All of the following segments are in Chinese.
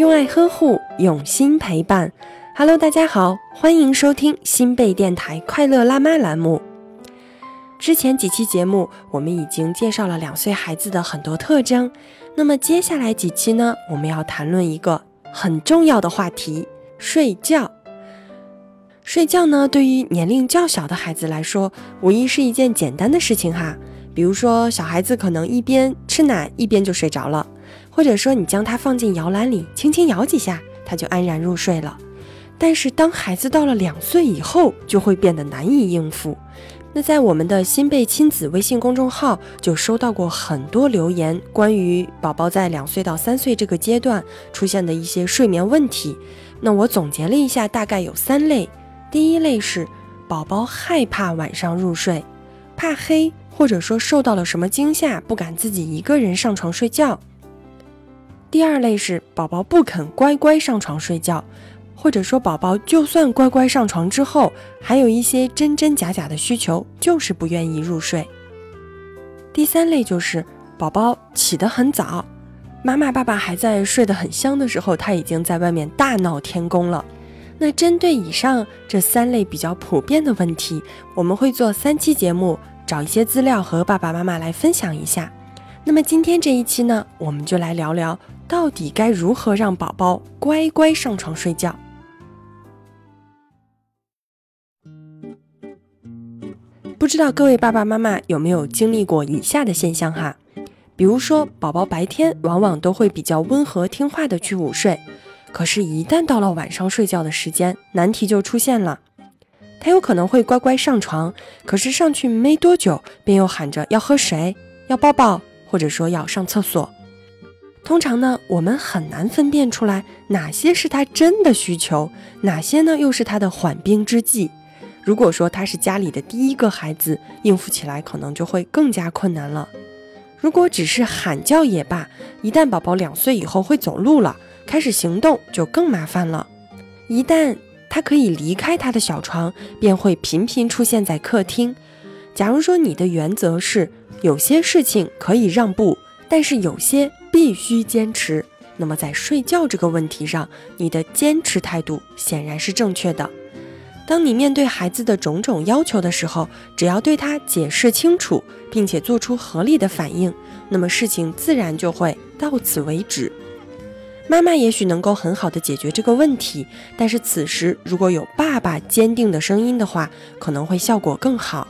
用爱呵护，用心陪伴。Hello，大家好，欢迎收听新贝电台快乐辣妈栏目。之前几期节目，我们已经介绍了两岁孩子的很多特征。那么接下来几期呢，我们要谈论一个很重要的话题——睡觉。睡觉呢，对于年龄较小的孩子来说，无疑是一件简单的事情哈。比如说，小孩子可能一边吃奶一边就睡着了，或者说你将它放进摇篮里，轻轻摇几下，他就安然入睡了。但是当孩子到了两岁以后，就会变得难以应付。那在我们的新贝亲子微信公众号就收到过很多留言，关于宝宝在两岁到三岁这个阶段出现的一些睡眠问题。那我总结了一下，大概有三类。第一类是宝宝害怕晚上入睡，怕黑，或者说受到了什么惊吓，不敢自己一个人上床睡觉。第二类是宝宝不肯乖乖上床睡觉。或者说，宝宝就算乖乖上床之后，还有一些真真假假的需求，就是不愿意入睡。第三类就是宝宝起得很早，妈妈爸爸还在睡得很香的时候，他已经在外面大闹天宫了。那针对以上这三类比较普遍的问题，我们会做三期节目，找一些资料和爸爸妈妈来分享一下。那么今天这一期呢，我们就来聊聊到底该如何让宝宝乖乖上床睡觉。不知道各位爸爸妈妈有没有经历过以下的现象哈？比如说，宝宝白天往往都会比较温和听话的去午睡，可是，一旦到了晚上睡觉的时间，难题就出现了。他有可能会乖乖上床，可是上去没多久，便又喊着要喝水、要抱抱，或者说要上厕所。通常呢，我们很难分辨出来哪些是他真的需求，哪些呢又是他的缓兵之计。如果说他是家里的第一个孩子，应付起来可能就会更加困难了。如果只是喊叫也罢，一旦宝宝两岁以后会走路了，开始行动就更麻烦了。一旦他可以离开他的小床，便会频频出现在客厅。假如说你的原则是有些事情可以让步，但是有些必须坚持，那么在睡觉这个问题上，你的坚持态度显然是正确的。当你面对孩子的种种要求的时候，只要对他解释清楚，并且做出合理的反应，那么事情自然就会到此为止。妈妈也许能够很好的解决这个问题，但是此时如果有爸爸坚定的声音的话，可能会效果更好。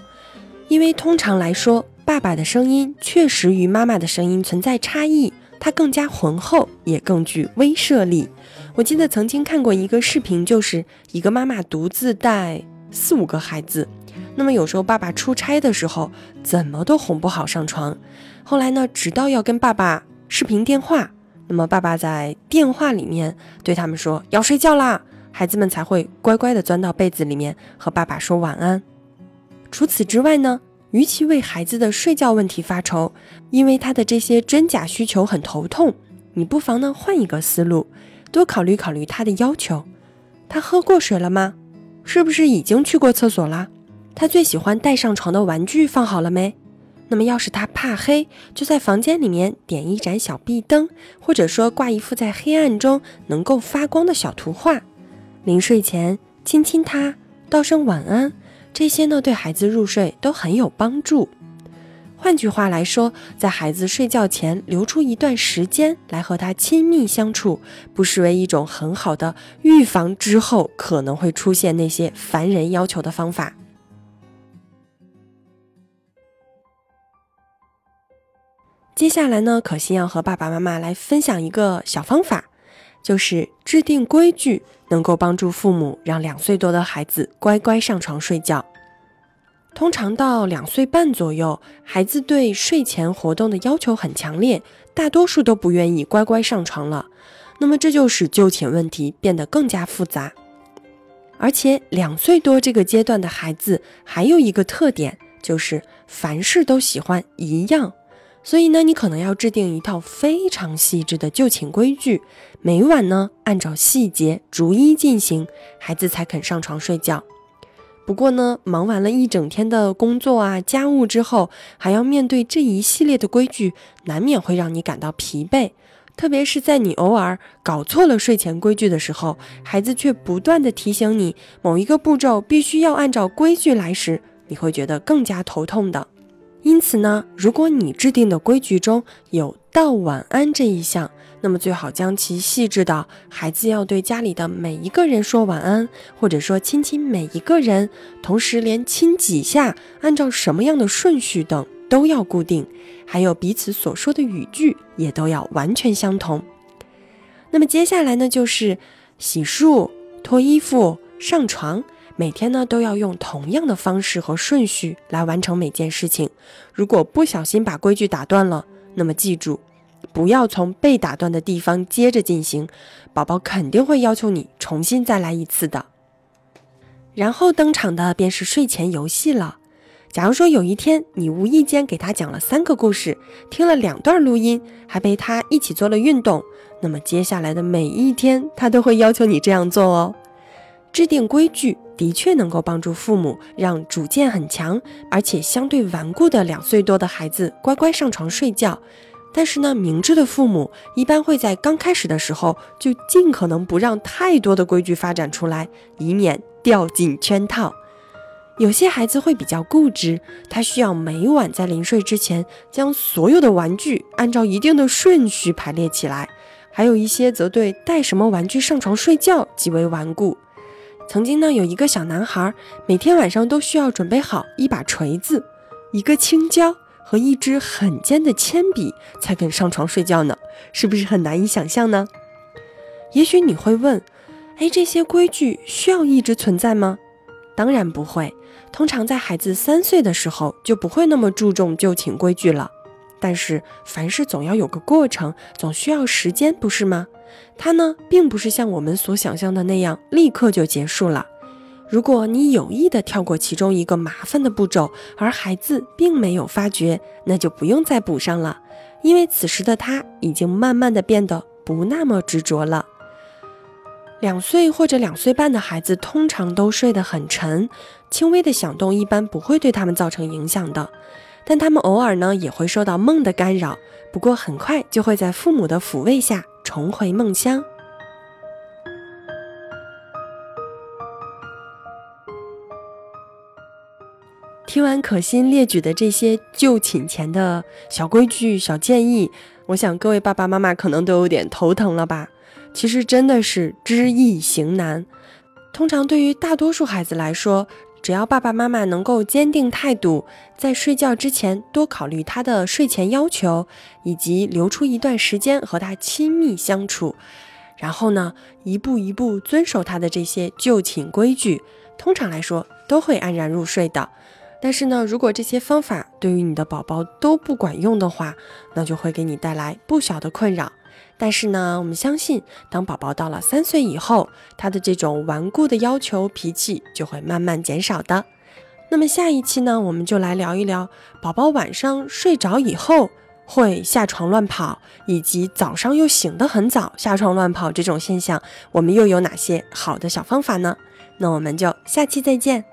因为通常来说，爸爸的声音确实与妈妈的声音存在差异，它更加浑厚，也更具威慑力。我记得曾经看过一个视频，就是一个妈妈独自带四五个孩子，那么有时候爸爸出差的时候，怎么都哄不好上床。后来呢，直到要跟爸爸视频电话，那么爸爸在电话里面对他们说要睡觉啦，孩子们才会乖乖的钻到被子里面和爸爸说晚安。除此之外呢，与其为孩子的睡觉问题发愁，因为他的这些真假需求很头痛，你不妨呢换一个思路。多考虑考虑他的要求，他喝过水了吗？是不是已经去过厕所了？他最喜欢带上床的玩具放好了没？那么要是他怕黑，就在房间里面点一盏小壁灯，或者说挂一幅在黑暗中能够发光的小图画。临睡前亲亲他，道声晚安，这些呢对孩子入睡都很有帮助。换句话来说，在孩子睡觉前留出一段时间来和他亲密相处，不失为一种很好的预防之后可能会出现那些烦人要求的方法。接下来呢，可心要和爸爸妈妈来分享一个小方法，就是制定规矩，能够帮助父母让两岁多的孩子乖乖上床睡觉。通常到两岁半左右，孩子对睡前活动的要求很强烈，大多数都不愿意乖乖上床了。那么这就使就寝问题变得更加复杂。而且两岁多这个阶段的孩子还有一个特点，就是凡事都喜欢一样。所以呢，你可能要制定一套非常细致的就寝规矩，每晚呢按照细节逐一进行，孩子才肯上床睡觉。不过呢，忙完了一整天的工作啊、家务之后，还要面对这一系列的规矩，难免会让你感到疲惫。特别是在你偶尔搞错了睡前规矩的时候，孩子却不断的提醒你某一个步骤必须要按照规矩来时，你会觉得更加头痛的。因此呢，如果你制定的规矩中有道晚安这一项，那么最好将其细致到孩子要对家里的每一个人说晚安，或者说亲亲每一个人，同时连亲几下，按照什么样的顺序等都要固定，还有彼此所说的语句也都要完全相同。那么接下来呢，就是洗漱、脱衣服、上床。每天呢都要用同样的方式和顺序来完成每件事情。如果不小心把规矩打断了，那么记住，不要从被打断的地方接着进行，宝宝肯定会要求你重新再来一次的。然后登场的便是睡前游戏了。假如说有一天你无意间给他讲了三个故事，听了两段录音，还陪他一起做了运动，那么接下来的每一天他都会要求你这样做哦。制定规矩的确能够帮助父母让主见很强而且相对顽固的两岁多的孩子乖乖上床睡觉，但是呢，明智的父母一般会在刚开始的时候就尽可能不让太多的规矩发展出来，以免掉进圈套。有些孩子会比较固执，他需要每晚在临睡之前将所有的玩具按照一定的顺序排列起来，还有一些则对带什么玩具上床睡觉极为顽固。曾经呢，有一个小男孩，每天晚上都需要准备好一把锤子、一个青椒和一支很尖的铅笔，才肯上床睡觉呢。是不是很难以想象呢？也许你会问，哎，这些规矩需要一直存在吗？当然不会。通常在孩子三岁的时候，就不会那么注重就寝规矩了。但是凡事总要有个过程，总需要时间，不是吗？它呢，并不是像我们所想象的那样立刻就结束了。如果你有意的跳过其中一个麻烦的步骤，而孩子并没有发觉，那就不用再补上了，因为此时的他已经慢慢的变得不那么执着了。两岁或者两岁半的孩子通常都睡得很沉，轻微的响动一般不会对他们造成影响的。但他们偶尔呢也会受到梦的干扰，不过很快就会在父母的抚慰下重回梦乡。听完可心列举的这些就寝前的小规矩、小建议，我想各位爸爸妈妈可能都有点头疼了吧？其实真的是知易行难。通常对于大多数孩子来说，只要爸爸妈妈能够坚定态度，在睡觉之前多考虑他的睡前要求，以及留出一段时间和他亲密相处，然后呢，一步一步遵守他的这些就寝规矩，通常来说都会安然入睡的。但是呢，如果这些方法对于你的宝宝都不管用的话，那就会给你带来不小的困扰。但是呢，我们相信，当宝宝到了三岁以后，他的这种顽固的要求、脾气就会慢慢减少的。那么下一期呢，我们就来聊一聊宝宝晚上睡着以后会下床乱跑，以及早上又醒得很早下床乱跑这种现象，我们又有哪些好的小方法呢？那我们就下期再见。